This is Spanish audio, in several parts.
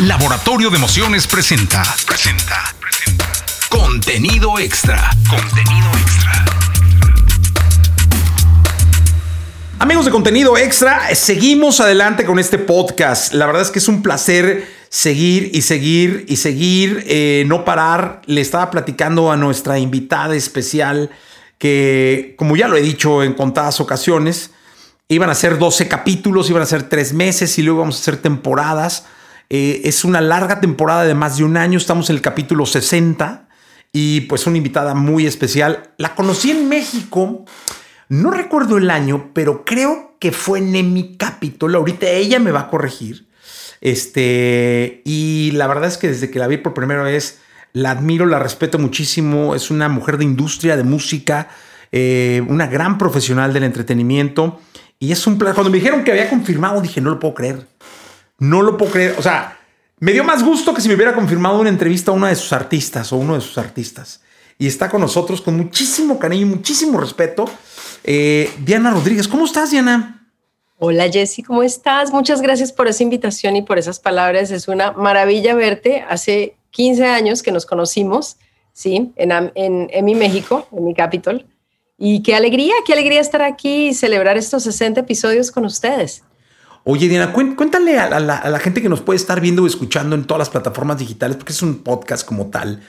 Laboratorio de Emociones presenta. Presenta. Presenta. Contenido extra. Contenido extra. Amigos de contenido extra, seguimos adelante con este podcast. La verdad es que es un placer seguir y seguir y seguir, eh, no parar. Le estaba platicando a nuestra invitada especial que, como ya lo he dicho en contadas ocasiones, iban a ser 12 capítulos, iban a ser 3 meses y luego vamos a hacer temporadas. Eh, es una larga temporada de más de un año, estamos en el capítulo 60 y pues una invitada muy especial. La conocí en México, no recuerdo el año, pero creo que fue en mi capítulo. Ahorita ella me va a corregir. Este, y la verdad es que desde que la vi por primera vez, la admiro, la respeto muchísimo. Es una mujer de industria, de música, eh, una gran profesional del entretenimiento. Y es un placer. Cuando me dijeron que había confirmado, dije, no lo puedo creer. No lo puedo creer. O sea, me dio más gusto que si me hubiera confirmado una entrevista a una de sus artistas o uno de sus artistas. Y está con nosotros con muchísimo cariño y muchísimo respeto. Eh, Diana Rodríguez, ¿cómo estás, Diana? Hola Jessy, ¿cómo estás? Muchas gracias por esa invitación y por esas palabras. Es una maravilla verte. Hace 15 años que nos conocimos, ¿sí? En, en, en mi México, en mi Capitol. Y qué alegría, qué alegría estar aquí y celebrar estos 60 episodios con ustedes. Oye, Diana, cuéntale a la, gente que nos puede estar viendo o escuchando en todas las plataformas digitales, porque es un podcast como tal.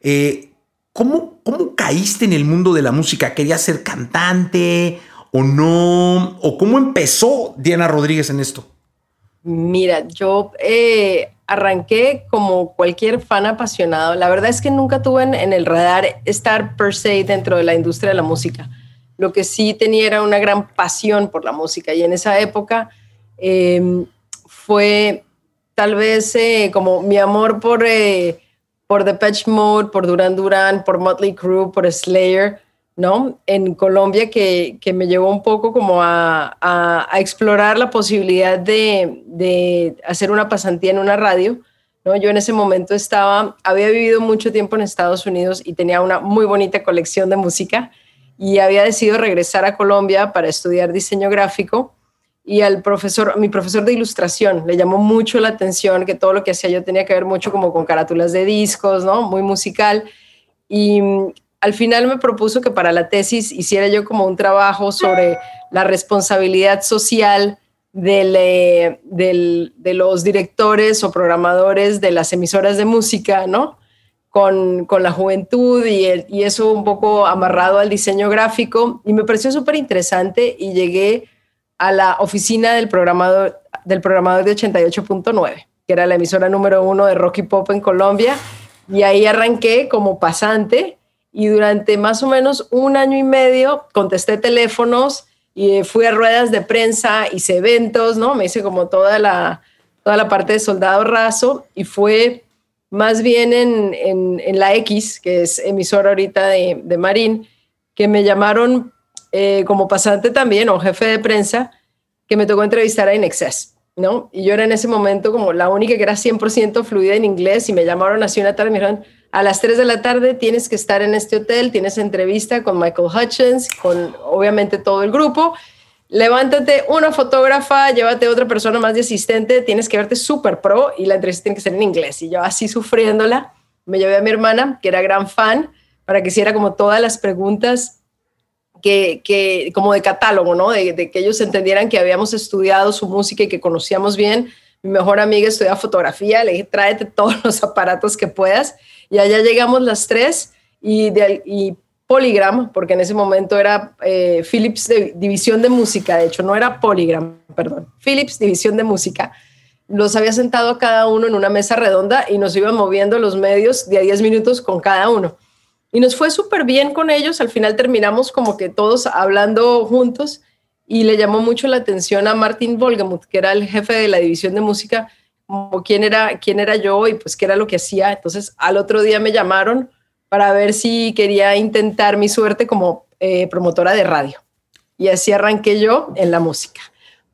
Eh, ¿cómo, ¿Cómo caíste en el mundo de la música? ¿Querías ser cantante o no? ¿O cómo empezó Diana Rodríguez en esto? Mira, yo eh, arranqué como cualquier fan apasionado. La verdad es que nunca tuve en, el radar estar per se dentro de la industria de la música. Lo que sí tenía era una gran pasión por la música y en esa época Em, fue tal vez eh, como mi amor por, eh, por Depeche Mode, por Duran Duran, por Motley Crue, por Slayer, ¿no? En Colombia que, que me llevó un poco como a, a, explorar la posibilidad de, de, hacer una pasantía en una radio, ¿no? Yo en ese momento estaba, había vivido mucho tiempo en Estados Unidos y tenía una muy bonita colección de música y había decidido regresar a Colombia para estudiar diseño gráfico y al profesor, mi profesor de ilustración, le llamó mucho la atención que todo lo que hacía yo tenía que ver mucho como con carátulas de discos, ¿no? Muy musical. Y mm, al final me propuso que para la tesis hiciera yo como un trabajo sobre la responsabilidad social eh, de los directores o programadores de las emisoras de música, ¿no? Con, con la juventud y, y eso un poco amarrado al diseño gráfico. Y me pareció súper interesante y llegué a la oficina del programador, del programador de 88.9, que era la emisora número uno de rock y pop en Colombia. Y ahí arranqué como pasante y durante más o menos un año y medio contesté teléfonos y fui a ruedas de prensa, hice eventos, ¿no? Me hice como toda la, toda la parte de soldado raso y fue más bien en, en, la X, que es emisora ahorita de, de Marín, que me llamaron eh, como pasante también o jefe de prensa que me tocó entrevistar a Inexcess, ¿no? Y yo era en ese momento como la única que era 100% fluida en inglés y me llamaron así una tarde y me dijeron, a las 3 de la tarde tienes que estar en este hotel, tienes entrevista con Michael Hutchins, con obviamente todo el grupo. Levántate una fotógrafa, llévate otra persona más de asistente, tienes que verte súper pro y la entrevista tiene que ser en inglés. Y yo así sufriéndola, me llevé a mi hermana, que era gran fan, para que hiciera como todas las preguntas que, como de catálogo, ¿no? De, que ellos entendieran que habíamos estudiado su música y que conocíamos bien. Mi mejor amiga estudia fotografía, le dije, tráete todos los aparatos que puedas. Y allá llegamos las tres y, de, y Polygram, porque en ese momento era eh, Philips División de Música, de hecho, no era Polygram, perdón, Philips División de Música. Los había sentado cada uno en una mesa redonda y nos iban moviendo los medios de a 10 minutos con cada uno. Y nos fue súper bien con ellos. Al final terminamos como que todos hablando juntos y le llamó mucho la atención a Martin Volgemuth, que era el jefe de la división de música, como quién era, quién era yo y pues qué era lo que hacía. Entonces al otro día me llamaron para ver si quería intentar mi suerte como eh, promotora de radio. Y así arranqué yo en la música.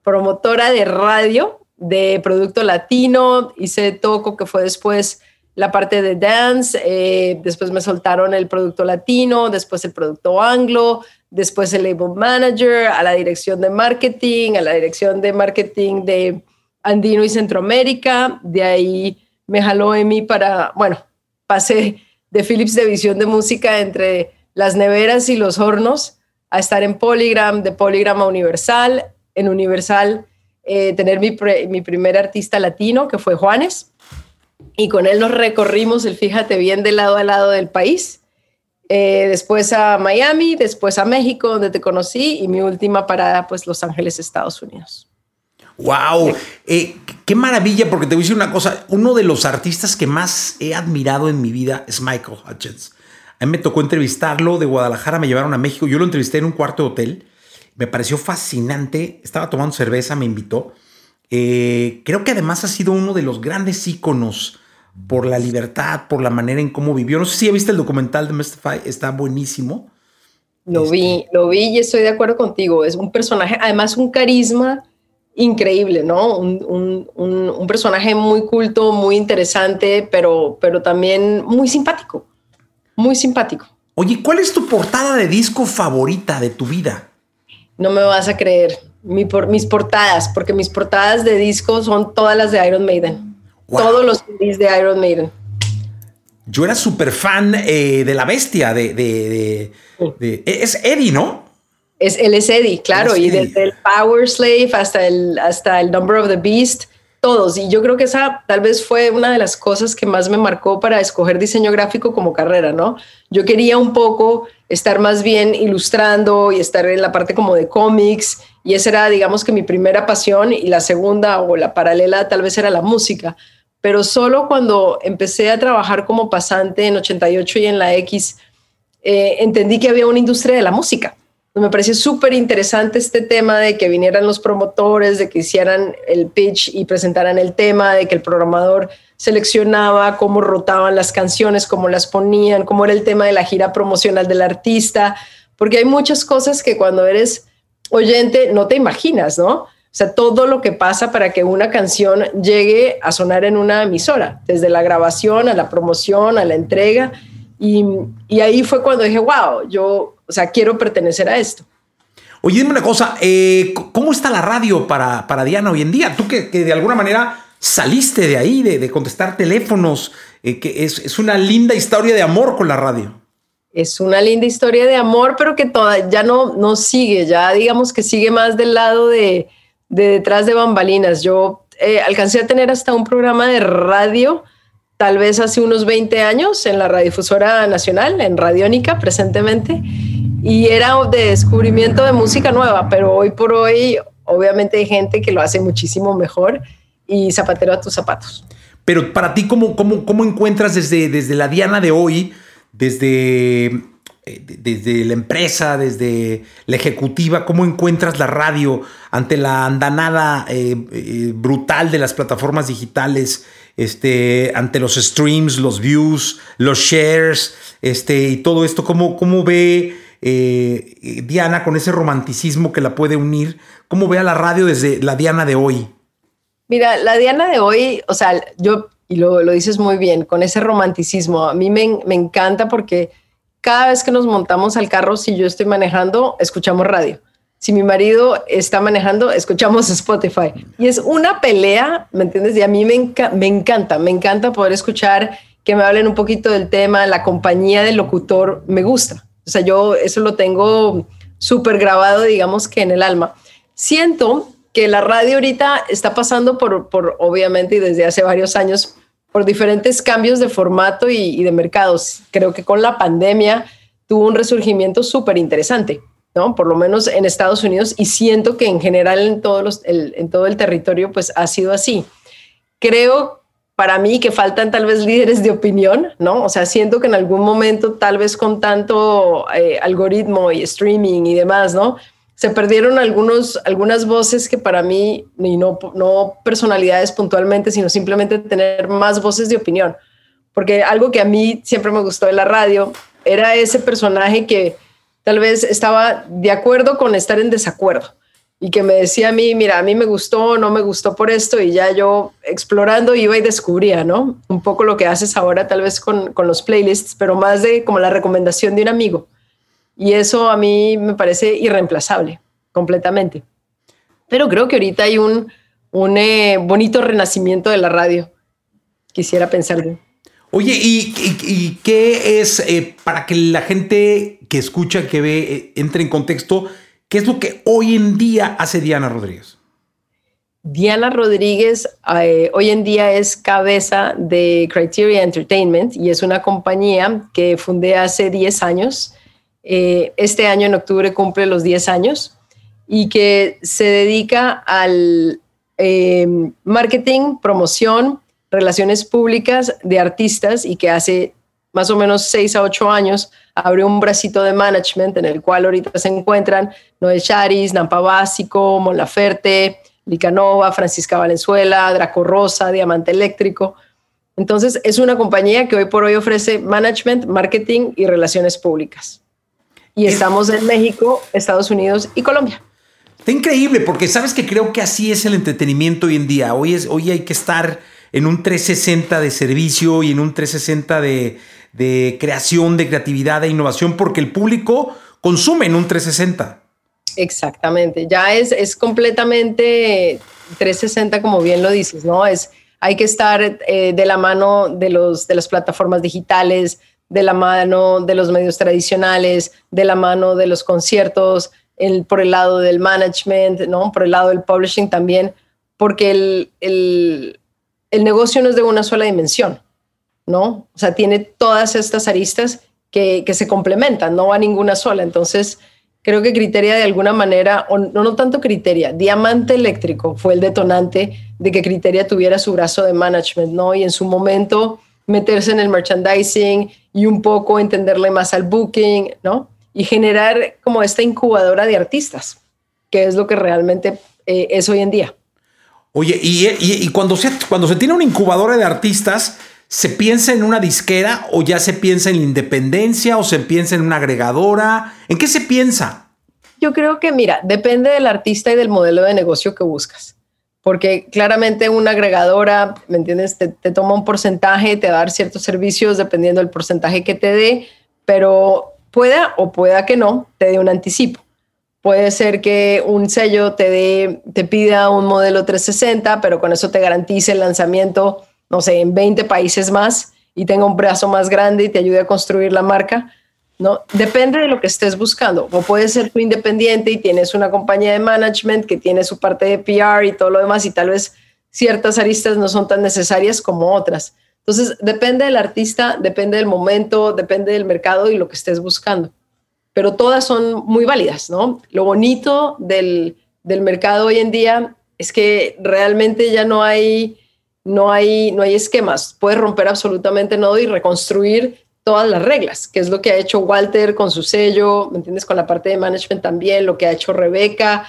Promotora de radio de producto latino, hice Toco, que fue después la parte de dance, eh, después me soltaron el producto latino, después el producto anglo, después el label manager, a la dirección de marketing, a la dirección de marketing de, andino y Centroamérica. De ahí me jaló Emi para, bueno, pasé de Philips de visión de música entre las neveras y los hornos a estar en Polygram, de Polygram a Universal, en Universal eh, tener mi, mi primer artista latino, que fue Juanes, y con él nos recorrimos el Fíjate bien de lado a lado del país. Eh, después a Miami, después a México, donde te conocí, y mi última parada, pues Los Ángeles, Estados Unidos. ¡Wow! Eh, qué maravilla, porque te voy a decir una cosa. Uno de los artistas que más he admirado en mi vida es Michael Hutchins. A mí me tocó entrevistarlo de Guadalajara, me llevaron a México. Yo lo entrevisté en un cuarto de hotel. Me pareció fascinante. Estaba tomando cerveza, me invitó. Eh, creo que además ha sido uno de los grandes íconos por la libertad, por la manera en cómo vivió. No sé si ya viste el documental de Mystify, está buenísimo. Lo vi, este lo vi y estoy de acuerdo contigo. Es un personaje, además un carisma increíble, ¿no? Un, un, personaje muy culto, muy interesante, pero, pero también muy simpático, muy simpático. Oye, ¿cuál es tu portada de disco favorita de tu vida? No me vas a creer, Mi por, mis portadas, porque mis portadas de disco son todas las de Iron Maiden. Todos los CDs de Iron Maiden. Yo era súper fan eh, de la bestia, de, de, de, Es Eddie, ¿no? Es, él es Eddie, claro, y desde el Power Slave hasta el, hasta el Number of the Beast, todos. Y yo creo que esa tal vez fue una de las cosas que más me marcó para escoger diseño gráfico como carrera, ¿no? Yo quería un poco estar más bien ilustrando y estar en la parte como de cómics, y esa era, digamos que mi primera pasión, y la segunda o la paralela tal vez era la música. Pero solo cuando empecé a trabajar como pasante en 88 y en la X, eh, entendí que había una industria de la música me pareció súper interesante este tema de que vinieran los promotores, de que hicieran el pitch y presentaran el tema, de que el programador seleccionaba cómo rotaban las canciones, cómo las ponían, cómo era el tema de la gira promocional del artista, porque hay muchas cosas que cuando eres oyente no te imaginas, ¿no? O sea, todo lo que pasa para que una canción llegue a sonar en una emisora, desde la grabación a la promoción, a la entrega. Y, y ahí fue cuando dije, wow, yo o sea, quiero pertenecer a esto. Oye, dime una cosa, eh, ¿cómo está la radio para, para Diana hoy en día? Tú que, de alguna manera saliste de ahí, de, contestar teléfonos, eh, que es, una linda historia de amor con la radio. Es una linda historia de amor, pero que toda, ya no, no sigue, ya digamos que sigue más del lado de, detrás de bambalinas. Yo eh, alcancé a tener hasta un programa de radio, tal vez hace unos 20 años, en la radiodifusora nacional, en Radiónica presentemente y era de descubrimiento de música nueva, pero hoy por hoy obviamente hay gente que lo hace muchísimo mejor y zapatero a tus zapatos. Pero para ti, ¿cómo, cómo, cómo encuentras desde, desde la Diana de hoy, desde, eh, desde la empresa, desde la ejecutiva, cómo encuentras la radio ante la andanada eh, eh, brutal de las plataformas digitales, este, ante los streams, los views, los shares, este, y todo esto? ¿Cómo, cómo ve Diana con ese romanticismo que la puede unir? ¿Cómo ve a la radio desde la Diana de hoy? Mira, la Diana de hoy, o sea, yo, y lo, lo dices muy bien, con ese romanticismo, a mí me, me encanta porque cada vez que nos montamos al carro, si yo estoy manejando, escuchamos radio. Si mi marido está manejando, escuchamos Spotify. Y es una pelea, ¿me entiendes? Y a mí me, me encanta, me encanta poder escuchar que me hablen un poquito del tema, la compañía del locutor me gusta. O sea, yo eso lo tengo súper grabado, digamos que en el alma. Siento que la radio ahorita está pasando por, por, obviamente, y desde hace varios años, por diferentes cambios de formato y, de mercados. Creo que con la pandemia tuvo un resurgimiento súper interesante, ¿no? Por lo menos en Estados Unidos y siento que en general en, todos los, en todo el territorio, pues ha sido así. Creo para mí que faltan tal vez líderes de opinión, ¿no? O sea, siento que en algún momento, tal vez con tanto eh, algoritmo y streaming y demás, ¿no? Se perdieron algunos, algunas voces que para mí, y no, no personalidades puntualmente, sino simplemente tener más voces de opinión. Porque algo que a mí siempre me gustó de la radio era ese personaje que tal vez estaba de acuerdo con estar en desacuerdo y que me decía a mí, mira, a mí me gustó, no me gustó por esto, y ya yo explorando iba y descubría, ¿no? Un poco lo que haces ahora tal vez con, con los playlists, pero más de como la recomendación de un amigo. Y eso a mí me parece irreemplazable, completamente. Pero creo que ahorita hay un, un eh, bonito renacimiento de la radio. Quisiera pensar yo. Oye, ¿y, qué es eh, para que la gente que escucha, que ve, eh, entre en contexto? ¿Qué es lo que hoy en día hace Diana Rodríguez? Diana Rodríguez eh, hoy en día es cabeza de Criteria Entertainment y es una compañía que fundé hace 10 años. Este año en octubre cumple los 10 años y que se dedica al marketing, promoción, relaciones públicas de artistas y que hace más o menos seis a ocho años abrió un bracito de management en el cual ahorita se encuentran Noel Charis, Nampa Básico, Mon Laferte, Licanova, Francisca Valenzuela, Draco Rosa, Diamante Eléctrico. Entonces es una compañía que hoy por hoy ofrece management, marketing y relaciones públicas. Y estamos en México, Estados Unidos y Colombia. Está increíble porque sabes que creo que así es el entretenimiento hoy en día. Hoy, es, hoy hay que estar en un 360 de servicio y en un 360 de, creación, de creatividad, de innovación, porque el público consume en un 360. Exactamente, ya es, es completamente 360 como bien lo dices, ¿no? Es, hay que estar eh, de la mano de, los, de las plataformas digitales, de la mano de los medios tradicionales, de la mano de los conciertos, por el lado del management, ¿no? Por el lado del publishing también, porque el, negocio no es de una sola dimensión, ¿no? O sea, tiene todas estas aristas que, se complementan, no va ninguna sola. Entonces, creo que Criteria de alguna manera, o no, no tanto Criteria, Diamante Eléctrico fue el detonante de que Criteria tuviera su brazo de management, ¿no? Y en su momento meterse en el merchandising y un poco entenderle más al booking, ¿no? Y generar como esta incubadora de artistas, que es lo que realmente eh, es hoy en día. Oye, y, cuando, se, cuando se tiene una incubadora de artistas, ¿se piensa en una disquera o ya se piensa en la independencia o se piensa en una agregadora? ¿En qué se piensa? Yo creo que, mira, depende del artista y del modelo de negocio que buscas. Porque claramente una agregadora, ¿me entiendes? Te, te toma un porcentaje, te va a dar ciertos servicios dependiendo del porcentaje que te dé, pero pueda o pueda que no, te dé un anticipo. Puede ser que un sello te, dé, te pida un modelo 360, pero con eso te garantice el lanzamiento, no sé, en 20 países más y tenga un brazo más grande y te ayude a construir la marca. ¿No? Depende de lo que estés buscando. O puede ser tú independiente y tienes una compañía de management que tiene su parte de PR y todo lo demás y tal vez ciertas aristas no son tan necesarias como otras. Entonces, depende del artista, depende del momento, depende del mercado y lo que estés buscando pero todas son muy válidas, ¿no? Lo bonito del, mercado hoy en día es que realmente ya no hay, no hay, no hay esquemas. Puedes romper absolutamente todo y reconstruir todas las reglas, que es lo que ha hecho Walter con su sello, ¿me entiendes? Con la parte de management también, lo que ha hecho Rebeca.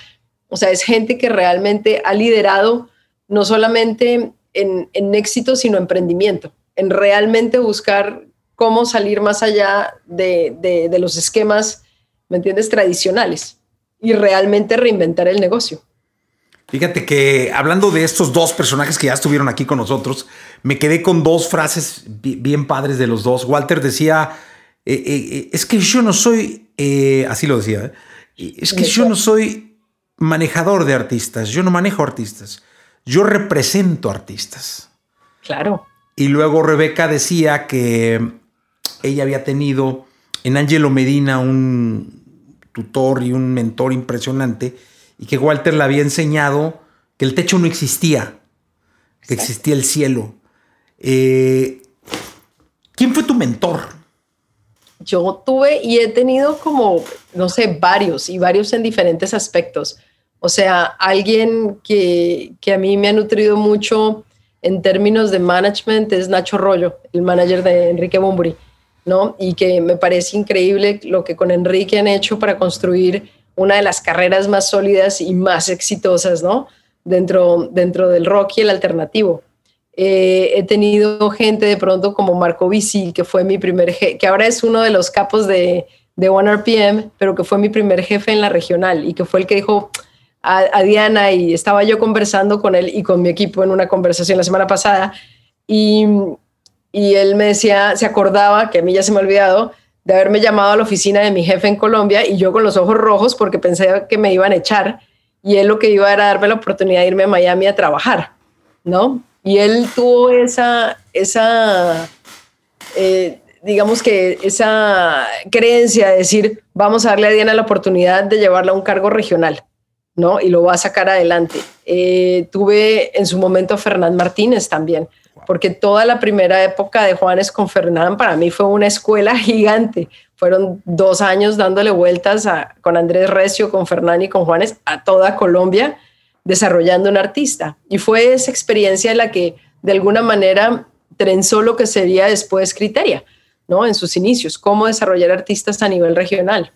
O sea, es gente que realmente ha liderado no solamente en, en éxito, sino emprendimiento, en realmente buscar cómo salir más allá de, los esquemas, ¿me entiendes?, tradicionales y realmente reinventar el negocio. Fíjate que hablando de estos dos personajes que ya estuvieron aquí con nosotros, me quedé con dos frases bien padres de los dos. Walter decía, eh, eh, eh, es que yo no soy, así lo decía, es que yo no soy manejador de artistas, yo no manejo artistas, yo represento artistas. Claro. Y luego Rebeca decía que ella había tenido en Angelo Medina un tutor y un mentor impresionante y que Walter le había enseñado que el techo no existía, que existía el cielo. Eh, ¿Quién fue tu mentor? Yo tuve y he tenido como, no sé, varios y varios en diferentes aspectos. O sea, alguien que, que a mí me ha nutrido mucho en términos de management es Nacho Rollo, el manager de Enrique Bumburi. ¿no? Y que me parece increíble lo que con Enrique han hecho para construir una de las carreras más sólidas y más exitosas, ¿no? Dentro, dentro del rock y el alternativo. Eh, he tenido gente de pronto como Marco Bici, que fue mi primer jefe, que ahora es uno de los capos de, de One RPM, pero que fue mi primer jefe en la regional y que fue el que dijo a, a Diana y estaba yo conversando con él y con mi equipo en una conversación la semana pasada y y él me decía, se acordaba, que a mí ya se me ha olvidado, de haberme llamado a la oficina de mi jefe en Colombia y yo con los ojos rojos porque pensé que me iban a echar y él lo que iba era darme la oportunidad de irme a Miami a trabajar, ¿no? Y él tuvo esa, esa eh, digamos que esa creencia de decir, vamos a darle a Diana la oportunidad de llevarla a un cargo regional, ¿no? Y lo va a sacar adelante. Eh, tuve en su momento a Fernán Martínez también, porque toda la primera época de Juanes con Fernán para mí fue una escuela gigante. Fueron dos años dándole vueltas con Andrés Recio, con Fernán y con Juanes a toda Colombia, desarrollando un artista. Y fue esa experiencia la que de alguna manera trenzó lo que sería después Criteria ¿no? En sus inicios, cómo desarrollar artistas a nivel regional.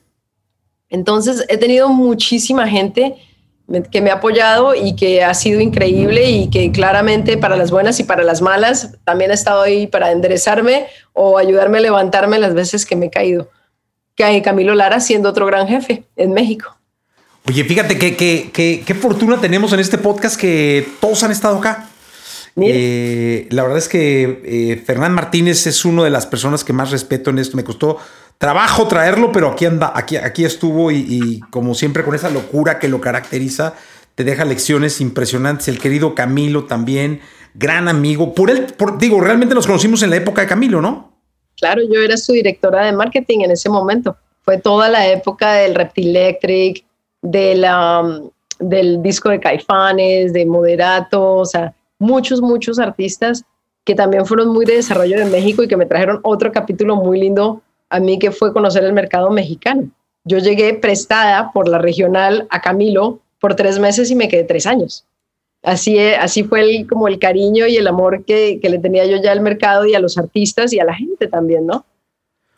Entonces, he tenido muchísima gente que me ha apoyado y que ha sido increíble y que claramente para las buenas y para las malas también ha estado ahí para enderezarme o ayudarme a levantarme las veces que me he caído. Que Camilo Lara siendo otro gran jefe en México. Oye, fíjate qué qué fortuna tenemos en este podcast que todos han estado acá. Eh, la verdad es que eh, Fernán Martínez es una de las personas que más respeto en esto. Me costó trabajo traerlo, pero aquí anda, aquí, aquí estuvo y, como siempre con esa locura que lo caracteriza, te deja lecciones impresionantes. El querido Camilo también, gran amigo. Por él, digo, realmente nos conocimos en la época de Camilo, ¿no? Claro, yo era su directora de marketing en ese momento. Fue toda la época del Reptilectric, de la, del disco de Caifanes, de Moderato, o sea, muchos, muchos artistas que también fueron muy de desarrollo de México y que me trajeron otro capítulo muy lindo a mí que fue conocer el mercado mexicano. Yo llegué prestada por la regional a Camilo por tres meses y me quedé tres años. Así, así fue el, como el cariño y el amor que, le tenía yo ya al mercado y a los artistas y a la gente también, ¿no?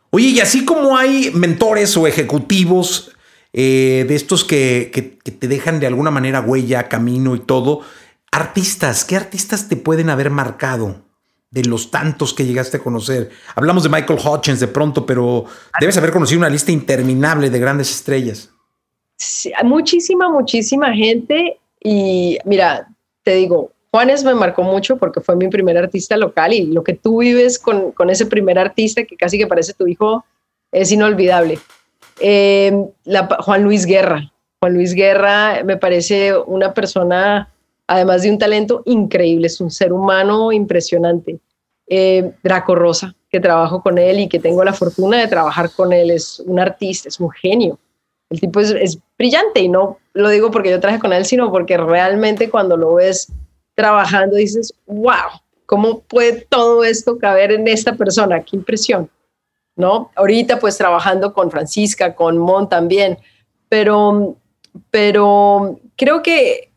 Oye, y así como hay mentores o ejecutivos eh, de estos que, que, te dejan de alguna manera huella, camino y todo, Artistas, ¿qué artistas te pueden haber marcado de los tantos que llegaste a conocer? Hablamos de Michael Hutchins de pronto, pero debes haber conocido una lista interminable de grandes estrellas. Sí, muchísima, muchísima gente. Y mira, te digo, Juanes me marcó mucho porque fue mi primer artista local y lo que tú vives con, ese primer artista que casi que parece tu hijo es inolvidable. Eh, Juan Luis Guerra. Juan Luis Guerra me parece una persona además de un talento increíble, es un ser humano impresionante. Eh, Draco Rosa, que trabajo con él y que tengo la fortuna de trabajar con él, es un artista, es un genio. El tipo es, brillante y no lo digo porque yo traje con él, sino porque realmente cuando lo ves trabajando dices, wow, ¿cómo puede todo esto caber en esta persona? Qué impresión, ¿no? Ahorita pues trabajando con Francisca, con Mon también, pero, pero creo que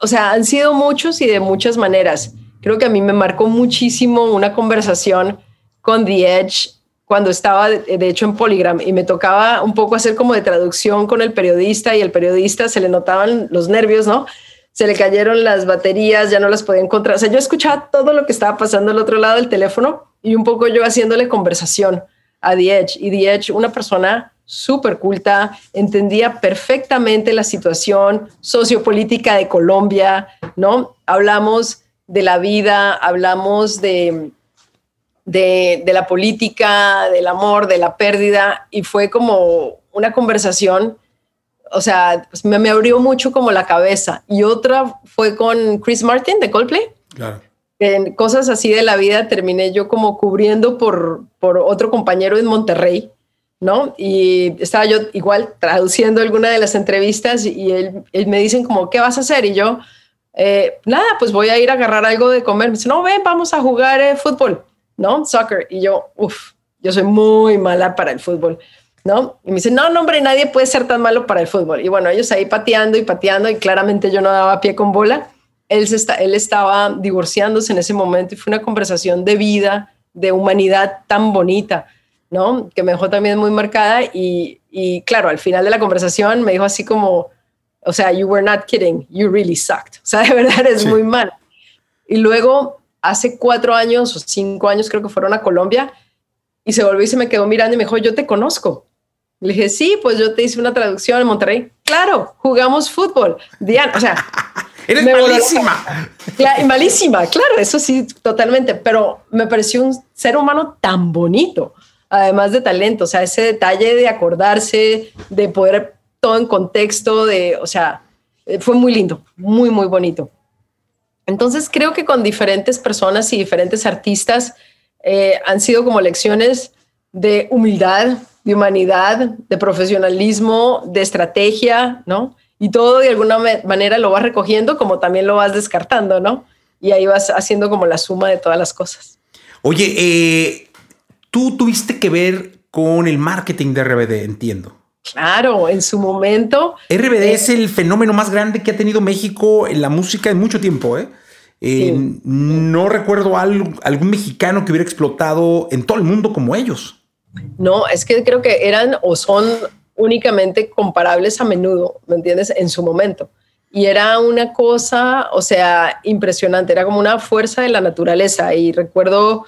o sea, han sido muchos y de muchas maneras. Creo que a mí me marcó muchísimo una conversación con The Edge cuando estaba, de hecho, en Polygram y me tocaba un poco hacer como de traducción con el periodista y el periodista se le notaban los nervios, ¿no? Se le cayeron las baterías, ya no las podía encontrar. O sea, yo escuchaba todo lo que estaba pasando al otro lado del teléfono y un poco yo haciéndole conversación a The Edge. Y The Edge, una persona súper culta, entendía perfectamente la situación sociopolítica de Colombia, ¿no? Hablamos de la vida, hablamos de, de, la política, del amor, de la pérdida, y fue como una conversación, o sea, pues me, me, abrió mucho como la cabeza. Y otra fue con Chris Martin de Coldplay. Claro. En cosas así de la vida terminé yo como cubriendo por, por otro compañero en Monterrey, ¿no? Y estaba yo igual traduciendo alguna de las entrevistas y él, me dicen como, ¿qué vas a hacer? Y yo, eh, nada, pues voy a ir a agarrar algo de comer. Me dice, no, ven, vamos a jugar eh, fútbol, ¿no? Soccer. Y yo, uff, yo soy muy mala para el fútbol, ¿no? Y me dice, no, no, hombre, nadie puede ser tan malo para el fútbol. Y bueno, ellos ahí pateando y pateando y claramente yo no daba pie con bola. Él, está, él estaba divorciándose en ese momento y fue una conversación de vida, de humanidad tan bonita ¿no? Que me dejó también muy marcada y, y, claro, al final de la conversación me dijo así como, o sea, you were not kidding, you really sucked. O sea, de verdad eres muy mal. Y luego, hace cuatro años o cinco años creo que fueron a Colombia y se volvió y se me quedó mirando y me dijo, yo te conozco. Le dije, sí, pues yo te hice una traducción en Monterrey. Claro, jugamos fútbol. Diana, o sea... Eres malísima. malísima, claro, eso sí, totalmente. Pero me pareció un ser humano tan bonito además de talento, o sea, ese detalle de acordarse, de poder todo en contexto, de, o sea, eh, fue muy lindo, muy, muy bonito. Entonces creo que con diferentes personas y diferentes artistas eh, han sido como lecciones de humildad, de humanidad, de profesionalismo, de estrategia, ¿no? Y todo de alguna manera lo vas recogiendo como también lo vas descartando, ¿no? Y ahí vas haciendo como la suma de todas las cosas. Oye, eh, tú tuviste que ver con el marketing de RBD, entiendo. Claro, en su momento. RBD eh, es el fenómeno más grande que ha tenido México en la música en mucho tiempo, ¿eh? eh no recuerdo algún mexicano que hubiera explotado en todo el mundo como ellos. No, es que creo que eran o son únicamente comparables a menudo, ¿me entiendes? En su momento. Y era una cosa, o sea, impresionante, era como una fuerza de la naturaleza. Y recuerdo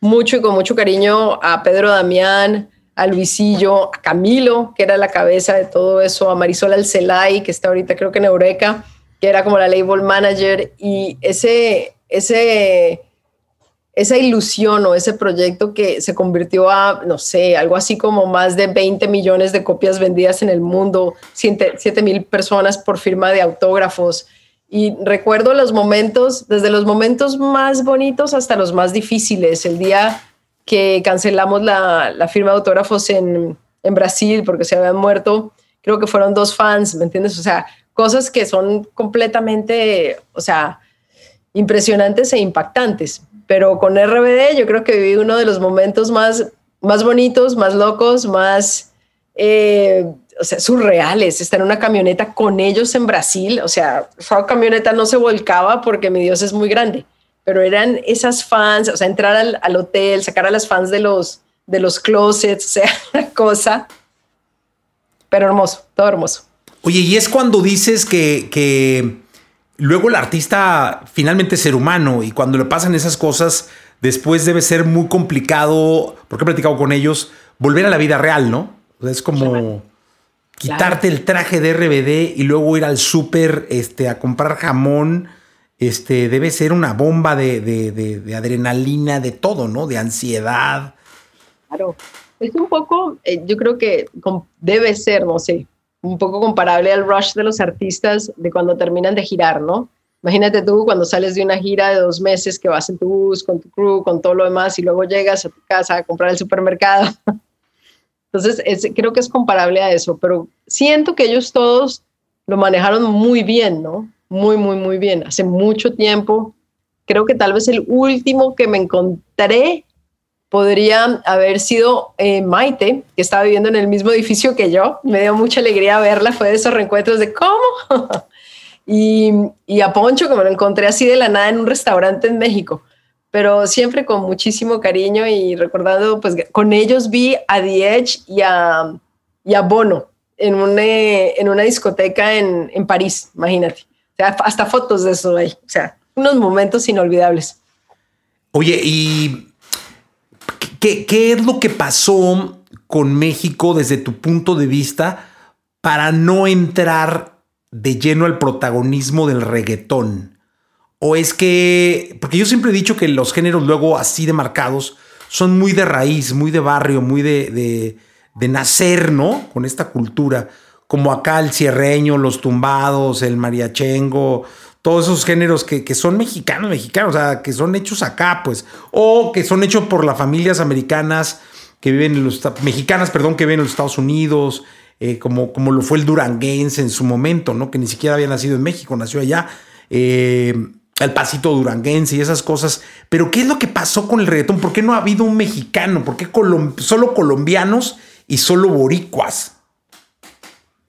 mucho y con mucho cariño a Pedro Damián, a Luisillo, a Camilo, que era la cabeza de todo eso, a Marisol Alcelay, que está ahorita creo que en Eureka, que era como la label manager, y ese, ese, esa ilusión o ese proyecto que se convirtió a, no sé, algo así como más de 20 millones de copias vendidas en el mundo, 7 mil personas por firma de autógrafos. Y recuerdo los momentos, desde los momentos más bonitos hasta los más difíciles. El día que cancelamos la, la firma de autógrafos en, en, Brasil porque se habían muerto, creo que fueron dos fans, ¿me entiendes? O sea, cosas que son completamente, o sea, impresionantes e impactantes. Pero con RBD yo creo que viví uno de los momentos más, más bonitos, más locos, más... Eh, o sea, surreales, estar en una camioneta con ellos en Brasil, o sea, esa camioneta no se volcaba porque mi Dios es muy grande, pero eran esas fans, o sea, entrar al, hotel, sacar a las fans de los, de los closets, o sea, una cosa, pero hermoso, todo hermoso. Oye, y es cuando dices que, que luego el artista finalmente es ser humano y cuando le pasan esas cosas, después debe ser muy complicado, porque he platicado con ellos, volver a la vida real, ¿no? es como quitarte el traje de RBD y luego ir al súper este, a comprar jamón, este, debe ser una bomba de, adrenalina, de todo, ¿no? De ansiedad. Claro, es un poco, eh, yo creo que debe ser, no sé, un poco comparable al rush de los artistas de cuando terminan de girar, ¿no? Imagínate tú cuando sales de una gira de dos meses que vas en tu bus, con tu crew, con todo lo demás y luego llegas a tu casa a comprar el supermercado. Entonces, creo que es comparable a eso, pero siento que ellos todos lo manejaron muy bien, ¿no? Muy, muy, muy bien. Hace mucho tiempo, creo que tal vez el último que me encontré podría haber sido eh, Maite, que estaba viviendo en el mismo edificio que yo. Me dio mucha alegría verla, fue de esos reencuentros de cómo. y, y a Poncho, que me lo encontré así de la nada en un restaurante en México pero siempre con muchísimo cariño y recordando, pues con ellos vi a Diech y a, y a Bono en una, en una discoteca en, en París, imagínate. O sea, hasta fotos de eso ahí. O sea, unos momentos inolvidables. Oye, ¿y qué, qué es lo que pasó con México desde tu punto de vista para no entrar de lleno al protagonismo del reggaetón? ¿O es que, porque yo siempre he dicho que los géneros luego así de marcados son muy de raíz, muy de barrio, muy de, de, nacer, ¿no? Con esta cultura, como acá el cierreño, los tumbados, el mariachengo, todos esos géneros que, que, son mexicanos, mexicanos, o sea, que son hechos acá, pues, o que son hechos por las familias americanas que viven en los, mexicanas, perdón, que viven en los Estados Unidos, eh, como, como lo fue el duranguense en su momento, ¿no? Que ni siquiera había nacido en México, nació allá. Eh, el pasito duranguense y esas cosas. Pero ¿qué es lo que pasó con el reggaetón? ¿Por qué no ha habido un mexicano? ¿Por qué solo colombianos y solo boricuas?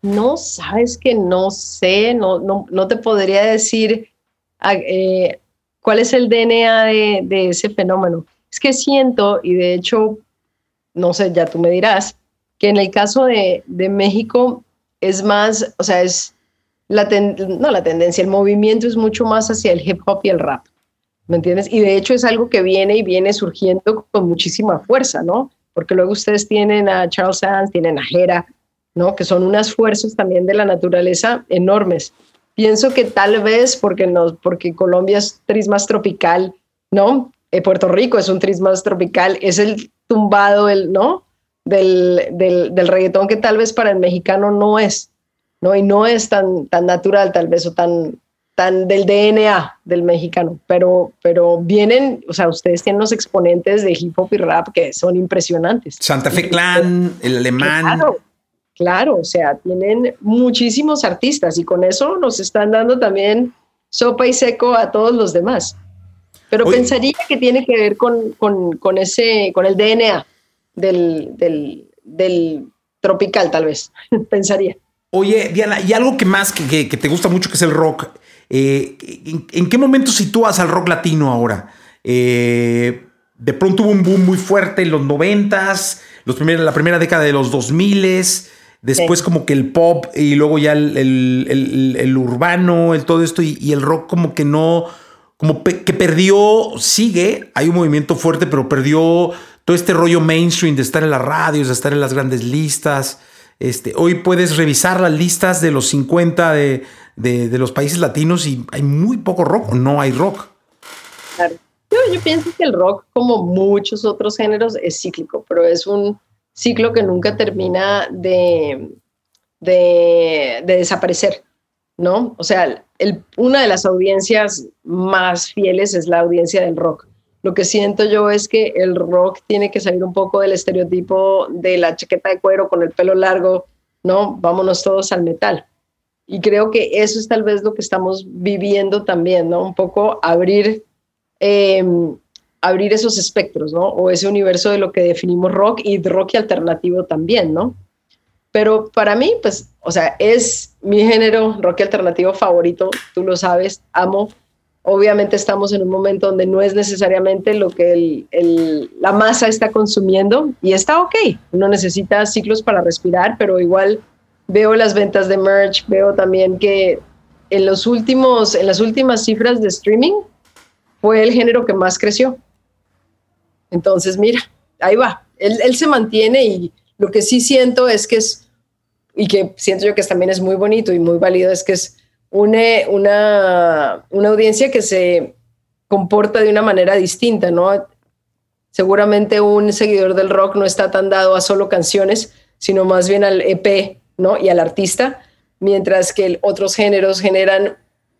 No, sabes que no sé, no, no, te podría decir ah, eh, cuál es el DNA de, ese fenómeno. Es que siento, y de hecho, no sé, ya tú me dirás, que en el caso de, de México es más, o sea, es la no la tendencia, el movimiento es mucho más hacia el hip hop y el rap, ¿me entiendes? Y de hecho es algo que viene y viene surgiendo con muchísima fuerza, ¿no? Porque luego ustedes tienen a Charles Sands, tienen a Jera, ¿no? Que son unas fuerzas también de la naturaleza enormes. Pienso que tal vez porque, nos, porque Colombia es tris más tropical, ¿no? Eh, Puerto Rico es un tris más tropical, es el tumbado, el, ¿no? Del, del, del reggaetón que tal vez para el mexicano no es. ¿No? Y no es tan, tan natural tal vez o tan, tan del DNA del mexicano, pero, pero vienen, o sea, ustedes tienen los exponentes de hip hop y rap que son impresionantes. Santa Fe Clan, el alemán. Claro, claro, o sea, tienen muchísimos artistas y con eso nos están dando también sopa y seco a todos los demás. Pero pensaría que tiene que ver con, con, con, ese, con el DNA del, del, del tropical, tal vez, pensaría. Oye, Diana, y algo que más que, que, te gusta mucho que es el rock, eh, ¿en, qué momento sitúas al rock latino ahora? Eh, de pronto hubo un boom muy fuerte en los noventas, los primeros, la primera década de los dos miles, después como que el pop y luego ya el, el, el, urbano, el todo esto y, y, el rock como que no, como que perdió, sigue, hay un movimiento fuerte, pero perdió todo este rollo mainstream de estar en las radios, de estar en las grandes listas. Este, hoy puedes revisar las listas de los 50 de, de, los países latinos y hay muy poco rock, no hay rock. Claro. Yo, pienso que el rock, como muchos otros géneros, es cíclico, pero es un ciclo que nunca termina de, de, de desaparecer, ¿no? O sea, el, una de las audiencias más fieles es la audiencia del rock. Lo que siento yo es que el rock tiene que salir un poco del estereotipo de la chaqueta de cuero con el pelo largo, ¿no? Vámonos todos al metal. Y creo que eso es tal vez lo que estamos viviendo también, ¿no? Un poco abrir, em, abrir esos espectros, ¿no? O ese universo de lo que definimos rock y rock y alternativo también, ¿no? Pero para mí, pues, o sea, es mi género rock alternativo favorito, tú lo sabes, amo. Obviamente estamos en un momento donde no es necesariamente lo que la masa está consumiendo y está ok, no necesita ciclos para respirar, pero igual veo las ventas de merch, veo también que en, los últimos, en las últimas cifras de streaming fue el género que más creció. Entonces, mira, ahí va. Él, se mantiene y lo que sí siento es que es, y que siento yo que también es muy bonito y muy válido, es que es una, una, una audiencia que se comporta de una manera distinta, ¿no? Seguramente un seguidor del rock no está tan dado a solo canciones, sino más bien al EP ¿no? y al artista, mientras que otros géneros generan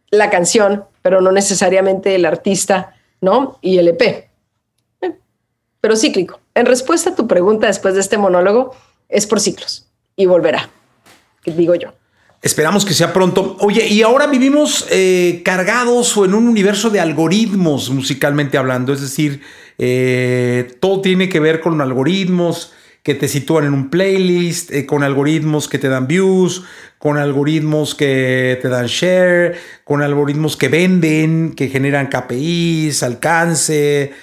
la canción, pero no necesariamente el artista ¿no? y el EP. Eh, pero cíclico. En respuesta a tu pregunta después de este monólogo, es por ciclos y volverá, digo yo. Esperamos que sea pronto. Oye, y ahora vivimos eh, cargados o en un universo de algoritmos musicalmente hablando, es decir, eh, todo tiene que ver con algoritmos, que te sitúan en un playlist, eh, con algoritmos que te dan views, con algoritmos que te dan share, con algoritmos que venden, que generan KPIs, alcance.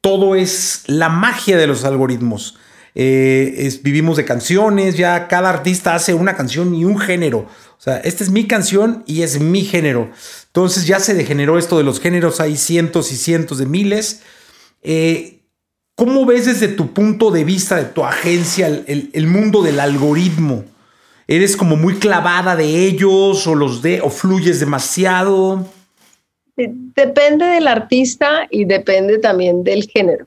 Todo es la magia de los algoritmos. Eh, vivimos de canciones, ya cada artista hace una canción y un género. O sea, esta es mi canción y es mi género. Entonces ya se degeneró esto de los géneros, hay cientos y cientos de miles. ¿Cómo ves desde tu punto de vista, de tu agencia, el, mundo del algoritmo? ¿Eres como muy clavada de ellos o los de o fluyes demasiado? Depende del artista y depende también del género.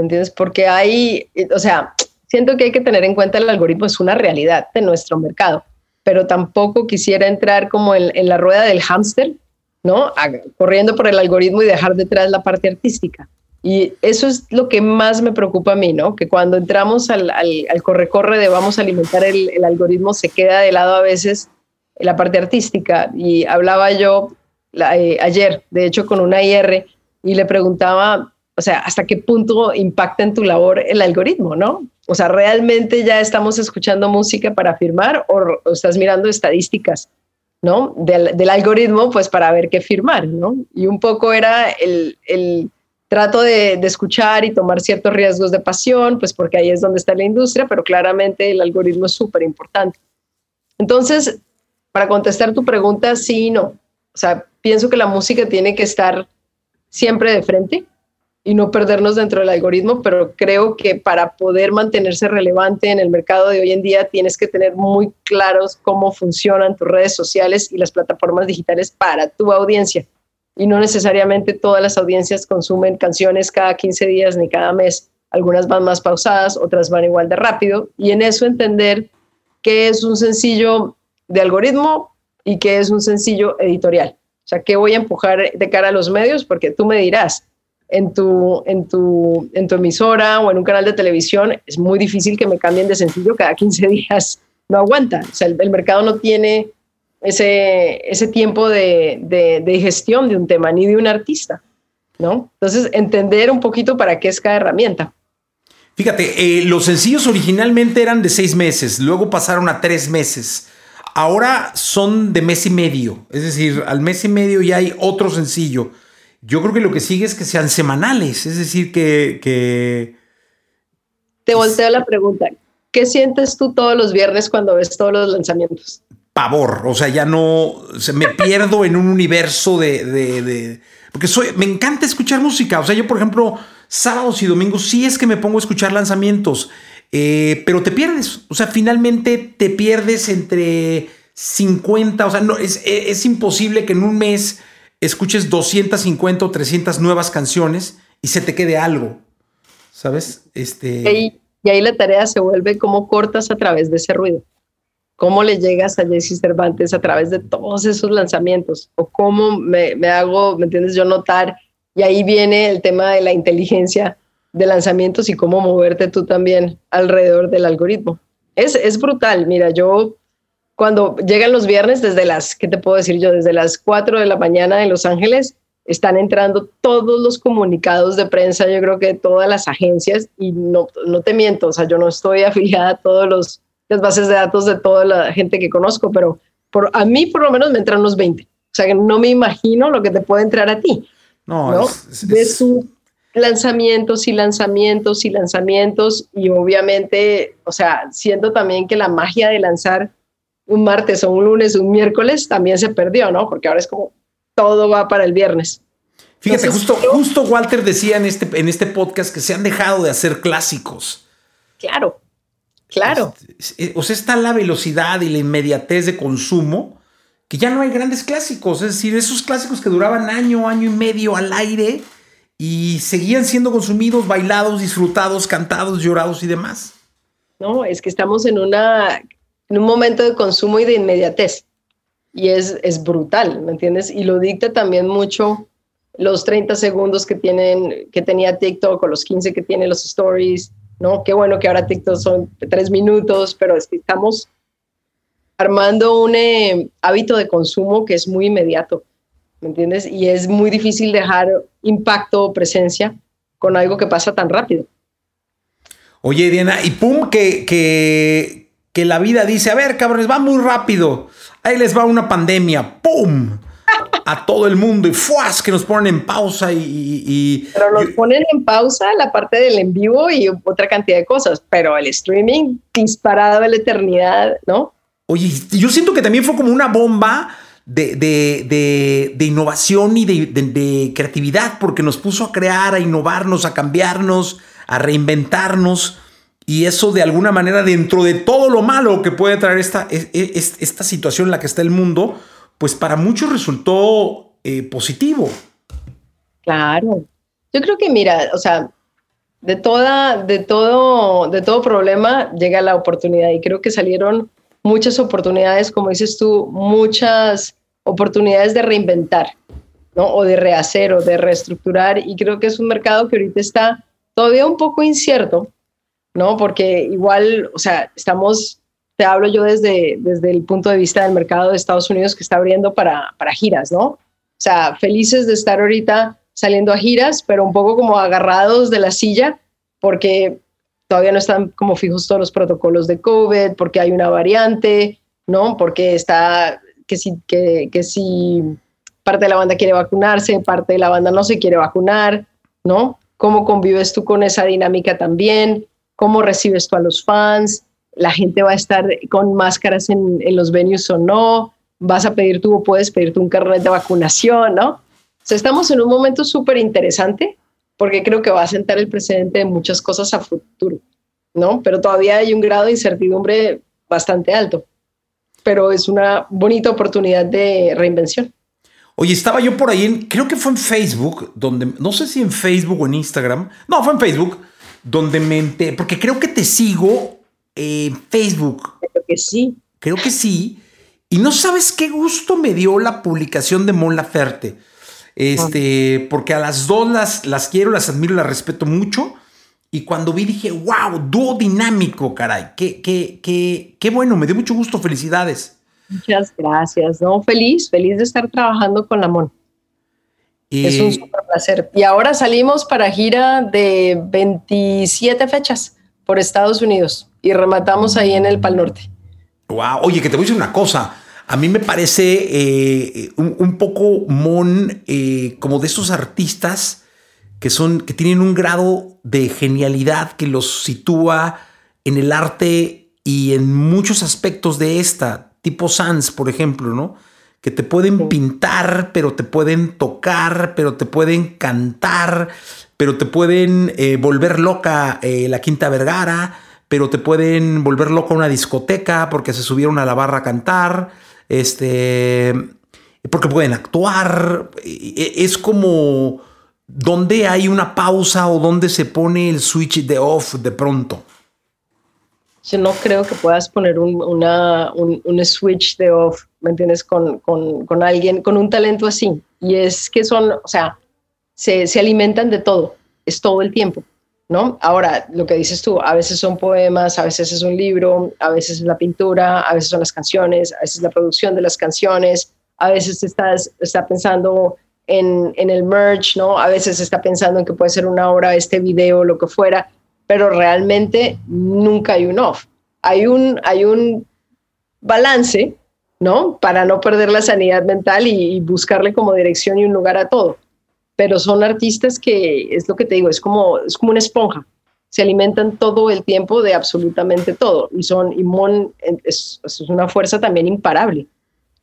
¿Me entiendes? Porque hay, o sea, siento que hay que tener en cuenta el algoritmo es una realidad de nuestro mercado, pero tampoco quisiera entrar como en, en la rueda del hámster, ¿no? corriendo por el algoritmo y dejar detrás la parte artística. Y eso es lo que más me preocupa a mí, ¿no? Que cuando entramos al, corre-corre de vamos a alimentar el, el, algoritmo, se queda de lado a veces la parte artística. Y hablaba yo eh, ayer, de hecho, con una IR y le preguntaba, o sea, ¿hasta qué punto impacta en tu labor el algoritmo, no? O sea, ¿realmente ya estamos escuchando música para firmar o, estás mirando estadísticas, ¿no? Del, algoritmo, pues para ver qué firmar, ¿no? Y un poco era el, el trato de, escuchar y tomar ciertos riesgos de pasión, pues porque ahí es donde está la industria, pero claramente el algoritmo es súper importante. Entonces, para contestar tu pregunta, sí y no. O sea, pienso que la música tiene que estar siempre de frente y no perdernos dentro del algoritmo, pero creo que para poder mantenerse relevante en el mercado de hoy en día tienes que tener muy claros cómo funcionan tus redes sociales y las plataformas digitales para tu audiencia y no necesariamente todas las audiencias consumen canciones cada 15 días ni cada mes. Algunas van más pausadas, otras van igual de rápido y en eso entender que es un sencillo de algoritmo y qué es un sencillo editorial. O sea, ¿qué voy a empujar de cara a los medios? Porque tú me dirás, en tu, en tu, en tu emisora o en un canal de televisión, es muy difícil que me cambien de sencillo cada 15 días. No aguanta. O sea, el, mercado no tiene ese, ese tiempo de, de, de, gestión de un tema ni de un artista. ¿no? Entonces, entender un poquito para qué es cada herramienta. Fíjate, eh, los sencillos originalmente eran de seis meses, luego pasaron a tres meses. Ahora son de mes y medio, es decir, al mes y medio ya hay otro sencillo. Yo creo que lo que sigue es que sean semanales, es decir, que... Te volteo la pregunta, ¿qué sientes tú todos los viernes cuando ves todos los lanzamientos? Pavor, o sea, ya no, se me pierdo en un universo de, de, porque soy, me encanta escuchar música, o sea, yo por ejemplo, sábados y domingos sí es que me pongo a escuchar lanzamientos, eh, pero te pierdes, o sea, finalmente te pierdes entre 50, o sea, no, es, es imposible que en un mes escuches 250 o 300 nuevas canciones y se te quede algo, ¿sabes? Este... Y, ahí la tarea se vuelve cómo cortas a través de ese ruido. ¿Cómo le llegas a Jesse Cervantes a través de todos esos lanzamientos? ¿O cómo me, me hago, me entiendes, yo notar? Y ahí viene el tema de la inteligencia de lanzamientos y cómo moverte tú también alrededor del algoritmo. Es, es brutal. Mira, yo cuando llegan los viernes desde las, ¿qué te puedo decir yo? Desde las 4 de la mañana en Los Ángeles, están entrando todos los comunicados de prensa, yo creo que de todas las agencias, y no, no te miento, o sea, yo no estoy afiliada a todas las bases de datos de toda la gente que conozco, pero por, a mí por lo menos me entran unos 20. O sea, que no me imagino lo que te puede entrar a ti. No, ¿no? de sus lanzamientos y lanzamientos y lanzamientos, y obviamente, o sea, siento también que la magia de lanzar un martes o un lunes un miércoles también se perdió, ¿no? Porque ahora es como todo va para el viernes. Fíjate, justo, justo Walter decía en este, en este podcast que se han dejado de hacer clásicos. Claro, claro. Eh, o sea, está la velocidad y la inmediatez de consumo que ya no hay grandes clásicos. Es decir, esos clásicos que duraban año, año y medio al aire y seguían siendo consumidos, bailados, disfrutados, cantados, llorados y demás. No, es que estamos en una en un momento de consumo y de inmediatez. Y es, es brutal, ¿me entiendes? Y lo dicta también mucho los 30 segundos que, tienen, que tenía TikTok o los 15 que tiene los stories, ¿no? Qué bueno que ahora TikTok son tres minutos, pero es que estamos armando un eh, hábito de consumo que es muy inmediato, ¿me entiendes? Y es muy difícil dejar impacto o presencia con algo que pasa tan rápido. Oye, Diana, y pum, que, que la vida dice, a ver, cabrones, va muy rápido. Ahí les va una pandemia. ¡Pum! A todo el mundo y ¡fuas! que nos ponen en pausa y... pero nos ponen en pausa la parte del en vivo y otra cantidad de cosas, pero el streaming disparado a la eternidad, ¿no? Oye, yo siento que también fue como una bomba de, de, de innovación y de creatividad, porque nos puso a crear, a innovarnos, a cambiarnos, a reinventarnos. Y eso de alguna manera, dentro de todo lo malo que puede traer esta, e, e, esta situación en la que está el mundo, pues para muchos resultó eh, positivo. Claro. Yo creo que, mira, o sea, de, toda, de, todo, de todo problema llega la oportunidad y creo que salieron muchas oportunidades, como dices tú, muchas oportunidades de reinventar, ¿no? O de rehacer o de reestructurar. Y creo que es un mercado que ahorita está todavía un poco incierto, ¿no? Porque igual, o sea, estamos, te hablo yo desde, desde el punto de vista del mercado de Estados Unidos que está abriendo para, para giras, ¿no? O sea, felices de estar ahorita saliendo a giras, pero un poco como agarrados de la silla, porque todavía no están como fijos todos los protocolos de COVID, porque hay una variante, ¿no? Porque está, que si, que, que si parte de la banda quiere vacunarse, parte de la banda no se quiere vacunar, ¿no? ¿Cómo convives tú con esa dinámica también? Cómo recibes tú a los fans, la gente va a estar con máscaras en, los venues o no, vas a pedir tú o puedes pedir tú un carnet de vacunación, ¿no? O sea, estamos en un momento súper interesante porque creo que va a sentar el precedente de muchas cosas a futuro, ¿no? Pero todavía hay un grado de incertidumbre bastante alto, pero es una bonita oportunidad de reinvención. Oye, estaba yo por ahí, en, creo que fue en Facebook, donde, no sé si en Facebook o en Instagram, no, fue en Facebook, donde me porque creo que te sigo en Facebook. Creo que sí. Creo que sí. Y no sabes qué gusto me dio la publicación de Mon Laferte. Este, porque a las dos las, las quiero, las admiro, las respeto mucho. Y cuando vi dije, wow, dúo dinámico, caray. Qué, qué, qué, qué bueno, me dio mucho gusto. Felicidades. Muchas gracias. No, feliz, feliz de estar trabajando con la Mon. Es un super placer. Y ahora salimos para gira de 27 fechas por Estados Unidos y rematamos ahí en el Pal Norte. Wow, oye, que te voy a decir una cosa. A mí me parece eh, un, poco mon eh, como de esos artistas que son que tienen un grado de genialidad que los sitúa en el arte y en muchos aspectos de esta, tipo Sans, por ejemplo, ¿no? Que te pueden pintar, pero te pueden tocar, pero te pueden cantar, pero te pueden eh, volver loca la Quinta Vergara pero te pueden volver loco a una discoteca porque se subieron a la barra a cantar, este, porque pueden actuar. E, e, es como donde hay una pausa o donde se pone el switch de off de pronto. Yo no creo que puedas poner un, una, un, switch de off, ¿me entiendes? Con, con, con, alguien, con un talento así. Y es que son, o sea, se, se alimentan de todo, es todo el tiempo. ¿no? Ahora, lo que dices tú, a veces son poemas, a veces es un libro, a veces es la pintura, a veces son las canciones, a veces la producción de las canciones, a veces estás está pensando en, el merch, ¿no? A veces está pensando en que puede ser una obra, este video, lo que fuera, pero realmente nunca hay un off. Hay un, hay un balance, ¿no? Para no perder la sanidad mental y buscarle como dirección y un lugar a todo pero son artistas que, es lo que te digo, es como, es como una esponja, se alimentan todo el tiempo de absolutamente todo, y son, y Mon es, es una fuerza también imparable,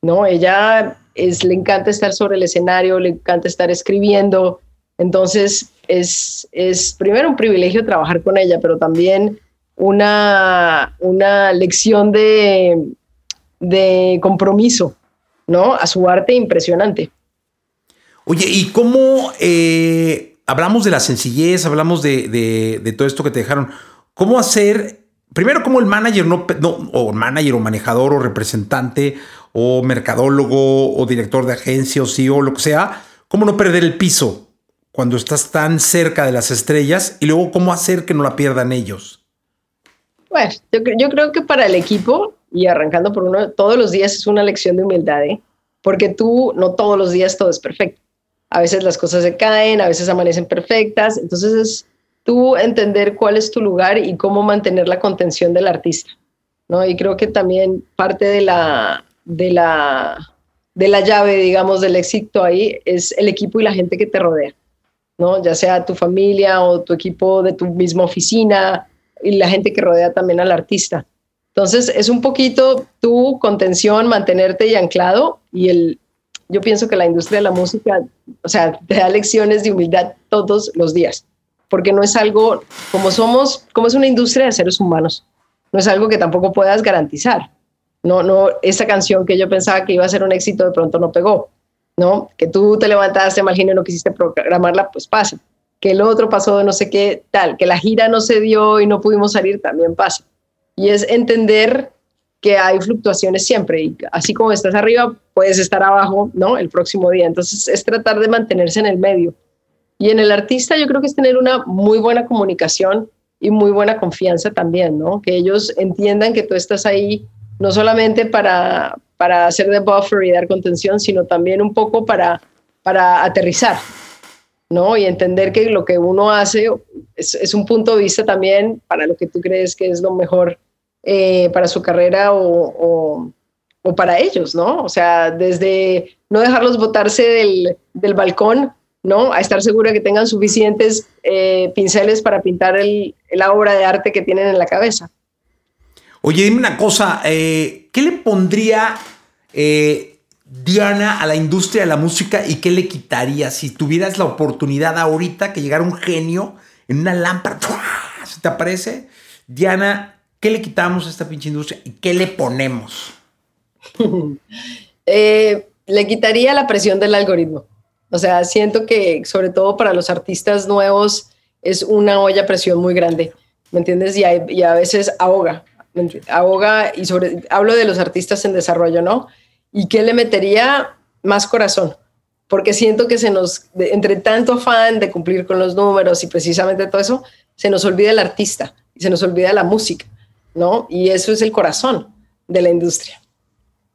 ¿no? Ella es, le encanta estar sobre el escenario, le encanta estar escribiendo, entonces es, es primero un privilegio trabajar con ella, pero también una, una lección de, de compromiso, ¿no? A su arte impresionante. Oye, ¿y cómo eh, hablamos de la sencillez, hablamos de, todo esto que te dejaron? ¿Cómo hacer, primero, cómo el manager, no, o manager o manejador o representante o mercadólogo o director de agencia o CEO, lo que sea, cómo no perder el piso cuando estás tan cerca de las estrellas y luego cómo hacer que no la pierdan ellos? Bueno, yo, yo creo que para el equipo, y arrancando por uno, todos los días es una lección de humildad, ¿eh? porque tú no todos los días todo es perfecto a veces las cosas se caen, a veces amanecen perfectas, entonces es tú entender cuál es tu lugar y cómo mantener la contención del artista, ¿no? Y creo que también parte de la, de la, de la llave, digamos, del éxito ahí es el equipo y la gente que te rodea, ¿no? Ya sea tu familia o tu equipo de tu misma oficina y la gente que rodea también al artista. Entonces es un poquito tu contención, mantenerte y anclado y el, yo pienso que la industria de la música, o sea, te da lecciones de humildad todos los días, porque no es algo, como somos, como es una industria de seres humanos, no es algo que tampoco puedas garantizar. No, no, esa canción que yo pensaba que iba a ser un éxito de pronto no pegó, ¿no? Que tú te levantaste mal y no quisiste programarla, pues pasa. Que el otro pasó de no sé qué tal, que la gira no se dio y no pudimos salir, también pasa. Y es entender que hay fluctuaciones siempre y así como estás arriba, puedes estar abajo, ¿no? El próximo día. Entonces es tratar de mantenerse en el medio. Y en el artista yo creo que es tener una muy buena comunicación y muy buena confianza también, ¿no? Que ellos entiendan que tú estás ahí no solamente para, para hacer de buffer y dar contención, sino también un poco para, para aterrizar, ¿no? Y entender que lo que uno hace es, un punto de vista también para lo que tú crees que es lo mejor eh, para su carrera o, para ellos, ¿no? O sea, desde no dejarlos botarse del, del balcón, ¿no? A estar seguro de que tengan suficientes eh, pinceles para pintar el, la obra de arte que tienen en la cabeza. Oye, dime una cosa, eh, ¿qué le pondría Diana a la industria de la música y qué le quitaría si tuvieras la oportunidad ahorita que llegara un genio en una lámpara? ¿Se te aparece? Diana, ¿Qué le quitamos a esta pinche industria y qué le ponemos? Eh, le quitaría la presión del algoritmo. O sea, siento que sobre todo para los artistas nuevos es una olla presión muy grande, ¿me entiendes? Y a veces ahoga, Ahoga, y sobre, hablo de los artistas en desarrollo, ¿no? ¿Y qué le metería? Más corazón porque siento que se nos, entre tanto afán de cumplir con los números y precisamente todo eso, se nos olvida el artista y se nos olvida la música, ¿no? Y eso es el corazón de la industria.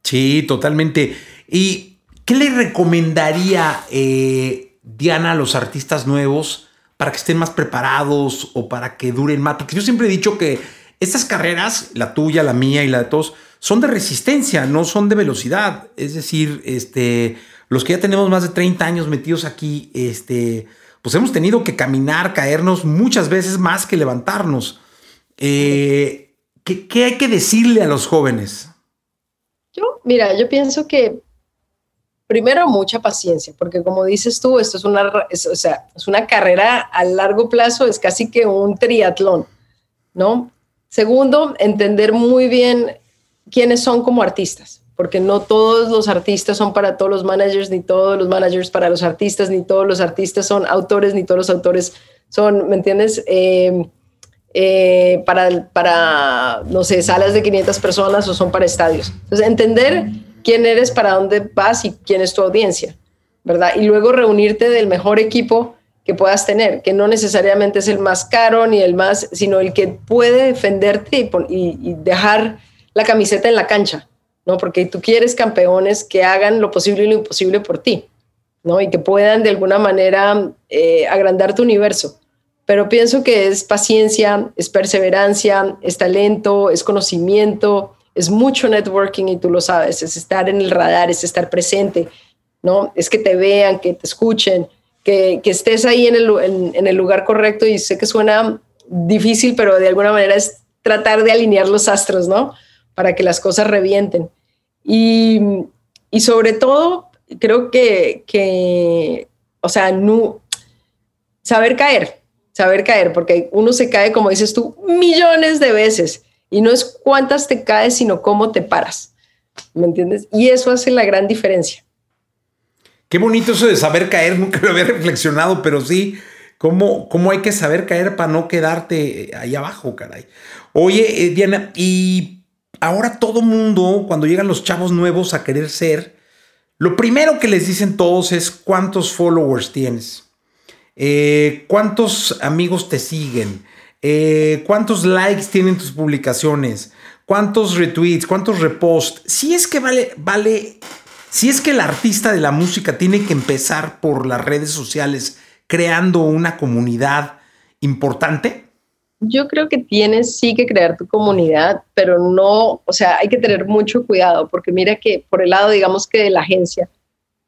Sí, totalmente. ¿Y qué le recomendaría eh, Diana a los artistas nuevos para que estén más preparados o para que duren más? Porque yo siempre he dicho que estas carreras, la tuya, la mía y la de todos, son de resistencia, no son de velocidad. Es decir, este, los que ya tenemos más de 30 años metidos aquí, este, pues hemos tenido que caminar, caernos muchas veces más que levantarnos. Eh, ¿qué, hay que decirle a los jóvenes? Yo, mira, yo pienso que primero mucha paciencia, porque como dices tú, esto es una, es una carrera a largo plazo, es casi que un triatlón, ¿no? Segundo, entender muy bien quiénes son como artistas porque no todos los artistas son para todos los managers, ni todos los managers para los artistas, ni todos los artistas son autores, ni todos los autores son, ¿me entiendes? Em, eh, para, para, no sé, salas de 500 personas o son para estadios. Entonces, entender quién eres, para dónde vas y quién es tu audiencia, ¿verdad? Y luego reunirte del mejor equipo que puedas tener, que no necesariamente es el más caro ni el más, sino el que puede defenderte y dejar la camiseta en la cancha. ¿no? Porque tú quieres campeones que hagan lo posible y lo imposible por ti, ¿no? Y que puedan de alguna manera eh, agrandar tu universo. Pero pienso que es paciencia, es perseverancia, es talento, es conocimiento, es mucho networking y tú lo sabes, es estar en el radar, es estar presente, ¿no? Es que te vean, que te escuchen, que, estés ahí en el, lugar correcto y sé que suena difícil, pero de alguna manera es tratar de alinear los astros, ¿no? para que las cosas revienten. Y, sobre todo, creo que, que, o sea, saber caer, saber caer, porque uno se cae, como dices tú, millones de veces. Y no es cuántas te caes, sino cómo te paras. ¿Me entiendes? Y eso hace la gran diferencia. Qué bonito eso de saber caer, nunca lo había reflexionado, pero sí, cómo, cómo hay que saber caer para no quedarte ahí abajo, caray. Oye, eh, Diana, y ahora todo mundo, cuando llegan los chavos nuevos a querer ser, lo primero que les dicen todos es cuántos followers tienes, eh, cuántos amigos te siguen, eh, cuántos likes tienen tus publicaciones, cuántos retweets, cuántos reposts. Si es que vale, vale, si es que el artista de la música tiene que empezar por las redes sociales creando una comunidad importante, yo creo que tienes sí que crear tu comunidad, pero no, o sea, hay que tener mucho cuidado porque mira que por el lado, digamos que de la agencia,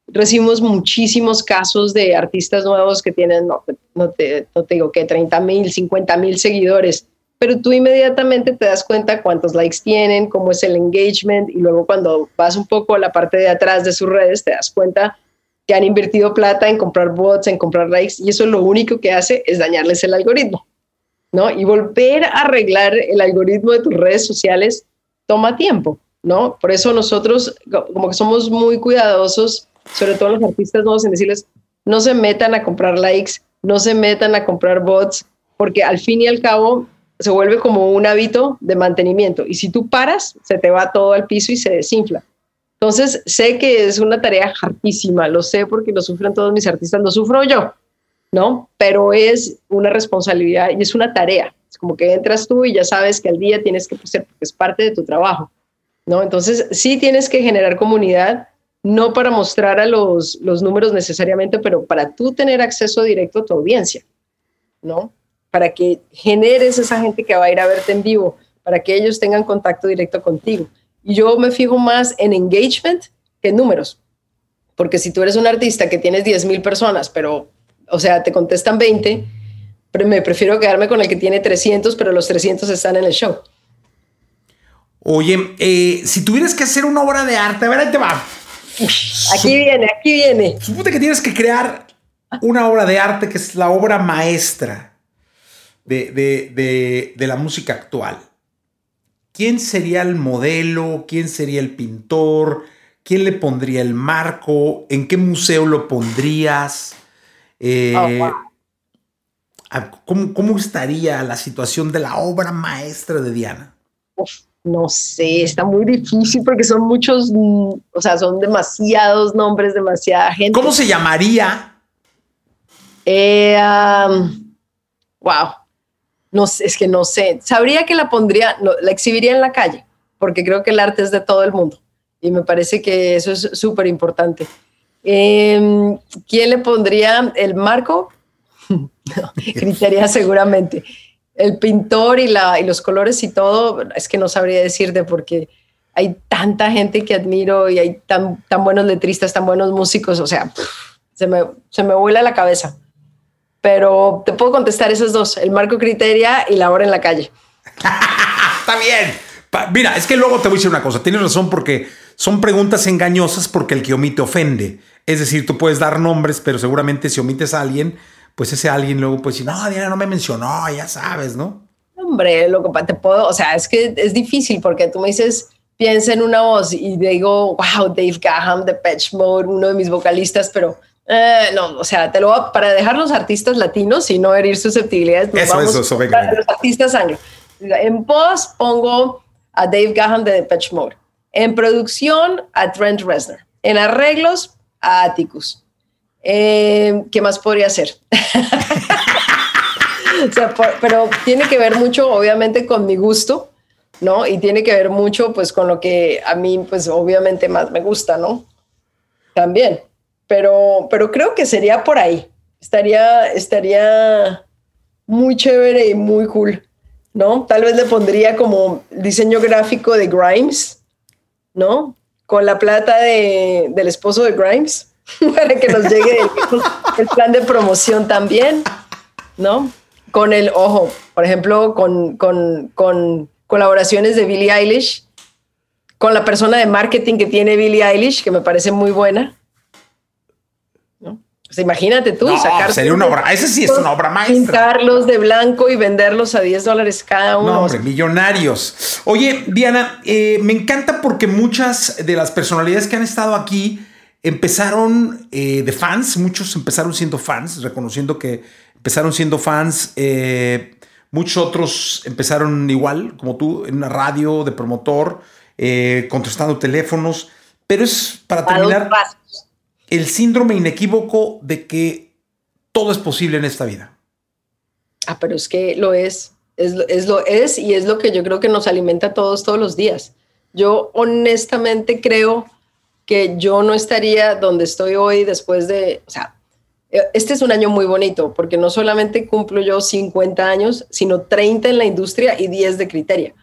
recibimos muchísimos casos de artistas nuevos que tienen, no, no, te, no te digo que 30 mil, 50 mil seguidores, pero tú inmediatamente te das cuenta cuántos likes tienen, cómo es el engagement y luego cuando vas un poco a la parte de atrás de sus redes te das cuenta que han invertido plata en comprar bots, en comprar likes y eso lo único que hace es dañarles el algoritmo. ¿no? Y volver a arreglar el algoritmo de tus redes sociales toma tiempo, ¿no? Por eso nosotros como que somos muy cuidadosos, sobre todo los artistas nuevos, en decirles, no se metan a comprar likes, no se metan a comprar bots, porque al fin y al cabo se vuelve como un hábito de mantenimiento. Y si tú paras, se te va todo al piso y se desinfla. Entonces, sé que es una tarea hartísima, lo sé porque lo sufren todos mis artistas, lo sufro yo, ¿no? Pero es una responsabilidad y es una tarea. Es como que entras tú y ya sabes que al día tienes que ser, porque es parte de tu trabajo, ¿no? Entonces, sí tienes que generar comunidad, no para mostrar a los, los números necesariamente, pero para tú tener acceso directo a tu audiencia, ¿no? Para que generes esa gente que va a ir a verte en vivo, para que ellos tengan contacto directo contigo. Y yo me fijo más en engagement que en números. Porque si tú eres un artista que tienes 10 mil personas, pero o sea, te contestan 20, pero me prefiero quedarme con el que tiene 300, pero los 300 están en el show. Oye, eh, si tuvieras que hacer una obra de arte, a ver, ahí te va. Aquí viene, aquí viene. Supone que tienes que crear una obra de arte que es la obra maestra de, de la música actual. ¿Quién sería el modelo? ¿Quién sería el pintor? ¿Quién le pondría el marco? ¿En qué museo lo pondrías? Eh, oh, ¿cómo, estaría la situación de la obra maestra de Diana? no sé, está muy difícil porque son muchos, mm, o sea, son demasiados nombres, demasiada gente. ¿Cómo se llamaría? Eh, wow, no sé, es que no sé. Sabría que la pondría, la exhibiría en la calle, porque creo que el arte es de todo el mundo y me parece que eso es súper importante. Em, ¿Quién le pondría el marco? Criteria seguramente. El pintor y, la, y los colores y todo, es que no sabría decirte porque hay tanta gente que admiro y hay tan, tan buenos letristas, tan buenos músicos, o sea, se me, se me vuela la cabeza. Pero te puedo contestar esos dos, el marco criteria y la hora en la calle. Está bien. Mira, es que luego te voy a decir una cosa, tienes razón porque son preguntas engañosas porque el que omite ofende. Es decir, tú puedes dar nombres, pero seguramente si omites a alguien, pues ese alguien luego puede decir, no, Diana no me mencionó, ya sabes, ¿no? Hombre, lo que te puedo, o sea, es que es difícil porque tú me dices, piensa en una voz y digo, wow, Dave Gaham de Patch Mode, uno de mis vocalistas, pero eh, no, o sea, te lo voy para dejar los artistas latinos y no herir susceptibilidades. Eso, vamos eso, eso, venga, Los artistas anglo. En voz pongo a Dave Gaham de Patch Mode. En producción a Trent Reznor. En arreglos a Atticus. Eh, ¿Qué más podría ser? pero tiene que ver mucho, obviamente, con mi gusto, ¿no? Y tiene que ver mucho, pues, con lo que a mí, pues, obviamente más me gusta, ¿no? También. Pero, pero creo que sería por ahí. Estaría, estaría muy chévere y muy cool, ¿no? Tal vez le pondría como diseño gráfico de Grimes, ¿no? con la plata de, del esposo de Grimes para que nos llegue el, plan de promoción también, ¿no? Con el, ojo, por ejemplo, con, con, con colaboraciones de Billie Eilish, con la persona de marketing que tiene Billie Eilish, que me parece muy buena, pues imagínate tú no, Sería una obra, ese sí es una obra maestra. Pintarlos de blanco y venderlos a 10 dólares cada uno. No, hombre, millonarios. Oye, Diana, eh, me encanta porque muchas de las personalidades que han estado aquí empezaron eh, de fans, muchos empezaron siendo fans, reconociendo que empezaron siendo fans. Eh, muchos otros empezaron igual, como tú, en una radio de promotor, contestando teléfonos. Pero es para terminar el síndrome inequívoco de que todo es posible en esta vida. Ah, pero es que lo es. Es, es, lo es y es lo que yo creo que nos alimenta a todos todos los días. Yo honestamente creo que yo no estaría donde estoy hoy después de, o sea, este es un año muy bonito porque no solamente cumplo yo 50 años, sino 30 en la industria y 10 de criteria.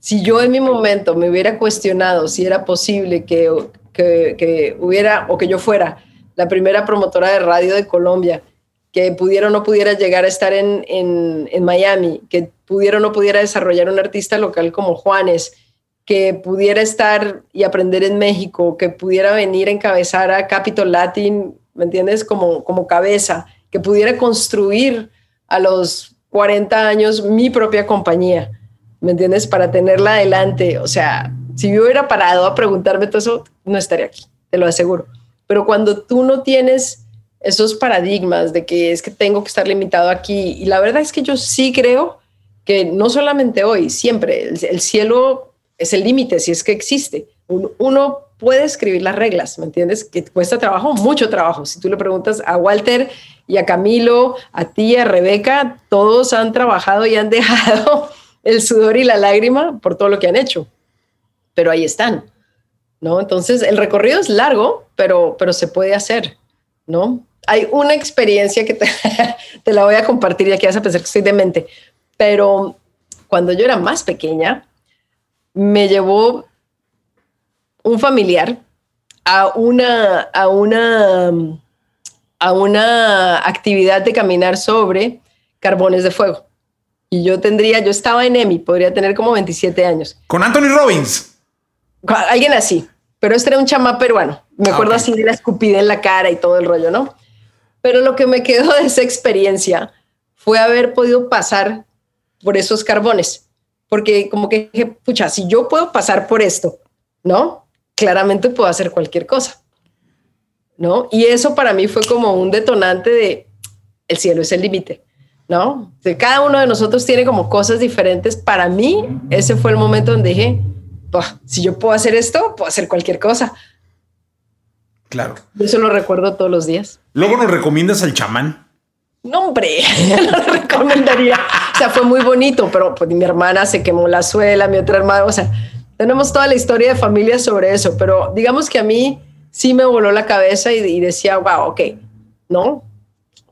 Si yo en mi momento me hubiera cuestionado si era posible que que, hubiera o que yo fuera la primera promotora de radio de Colombia, que pudiera o no pudiera llegar a estar en, en, Miami, que pudiera o no pudiera desarrollar un artista local como Juanes, que pudiera estar y aprender en México, que pudiera venir a encabezar a Capitol Latin, ¿me entiendes? Como, como cabeza, que pudiera construir a los 40 años mi propia compañía, ¿me entiendes? Para tenerla adelante, o sea, si yo hubiera parado a preguntarme todo eso, no estaría aquí, te lo aseguro. Pero cuando tú no tienes esos paradigmas de que es que tengo que estar limitado aquí, y la verdad es que yo sí creo que no solamente hoy, siempre, el, cielo es el límite, si es que existe. Uno, puede escribir las reglas, ¿me entiendes? Que cuesta trabajo, mucho trabajo. Si tú le preguntas a Walter y a Camilo, a ti, a Rebeca, todos han trabajado y han dejado el sudor y la lágrima por todo lo que han hecho pero ahí están, ¿no? Entonces, el recorrido es largo, pero, pero se puede hacer, ¿no? Hay una experiencia que te, la voy a compartir y aquí vas a pensar que estoy demente, pero cuando yo era más pequeña, me llevó un familiar a una, a una, a una actividad de caminar sobre carbones de fuego. Y yo tendría, yo estaba en EMI, podría tener como 27 años. Con Anthony Robbins. Alguien así, pero este era un chamá peruano. Me acuerdo así de la escupida en la cara y todo el rollo, ¿no? Pero lo que me quedó de esa experiencia fue haber podido pasar por esos carbones. Porque como que dije, pucha, si yo puedo pasar por esto, ¿no? Claramente puedo hacer cualquier cosa, ¿no? Y eso para mí fue como un detonante de el cielo es el límite, ¿no? De cada uno de nosotros tiene como cosas diferentes. Para mí, ese fue el momento donde dije, si yo puedo hacer esto, puedo hacer cualquier cosa. Claro. Eso lo recuerdo todos los días. Luego nos recomiendas al chamán. No, hombre, lo recomendaría. O sea, fue muy bonito, pero pues, mi hermana se quemó la suela, mi otra hermana, o sea, tenemos toda la historia de familia sobre eso, pero digamos que a mí sí me voló la cabeza y, decía, wow, ok, ¿no?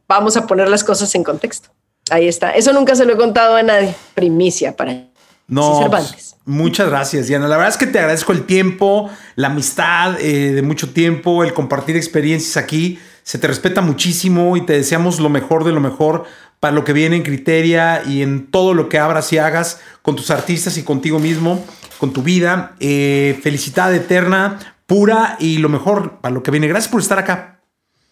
Vamos a poner las cosas en contexto. Ahí está. Eso nunca se lo he contado a nadie. Primicia para no, Cervantes. Muchas gracias, Diana. La verdad es que te agradezco el tiempo, la amistad eh, de mucho tiempo, el compartir experiencias aquí. Se te respeta muchísimo y te deseamos lo mejor de lo mejor para lo que viene en Criteria y en todo lo que abras y hagas con tus artistas y contigo mismo, con tu vida. Eh, felicidad eterna, pura y lo mejor para lo que viene. Gracias por estar acá.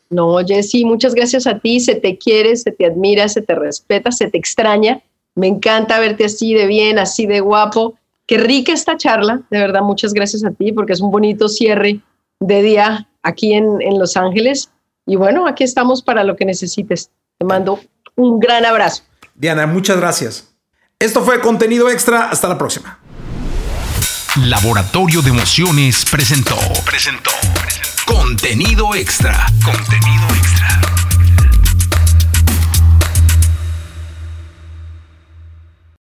No, Jessy, muchas gracias a ti. Se te quiere, se te admira, se te respeta, se te extraña. Me encanta verte así de bien, así de guapo. Qué rica esta charla. De verdad, muchas gracias a ti porque es un bonito cierre de día aquí en, en Los Ángeles. Y bueno, aquí estamos para lo que necesites. Te mando un gran abrazo. Diana, muchas gracias. Esto fue contenido extra. Hasta la próxima. Laboratorio de Emociones presentó. Presentó. Contenido extra. Contenido extra.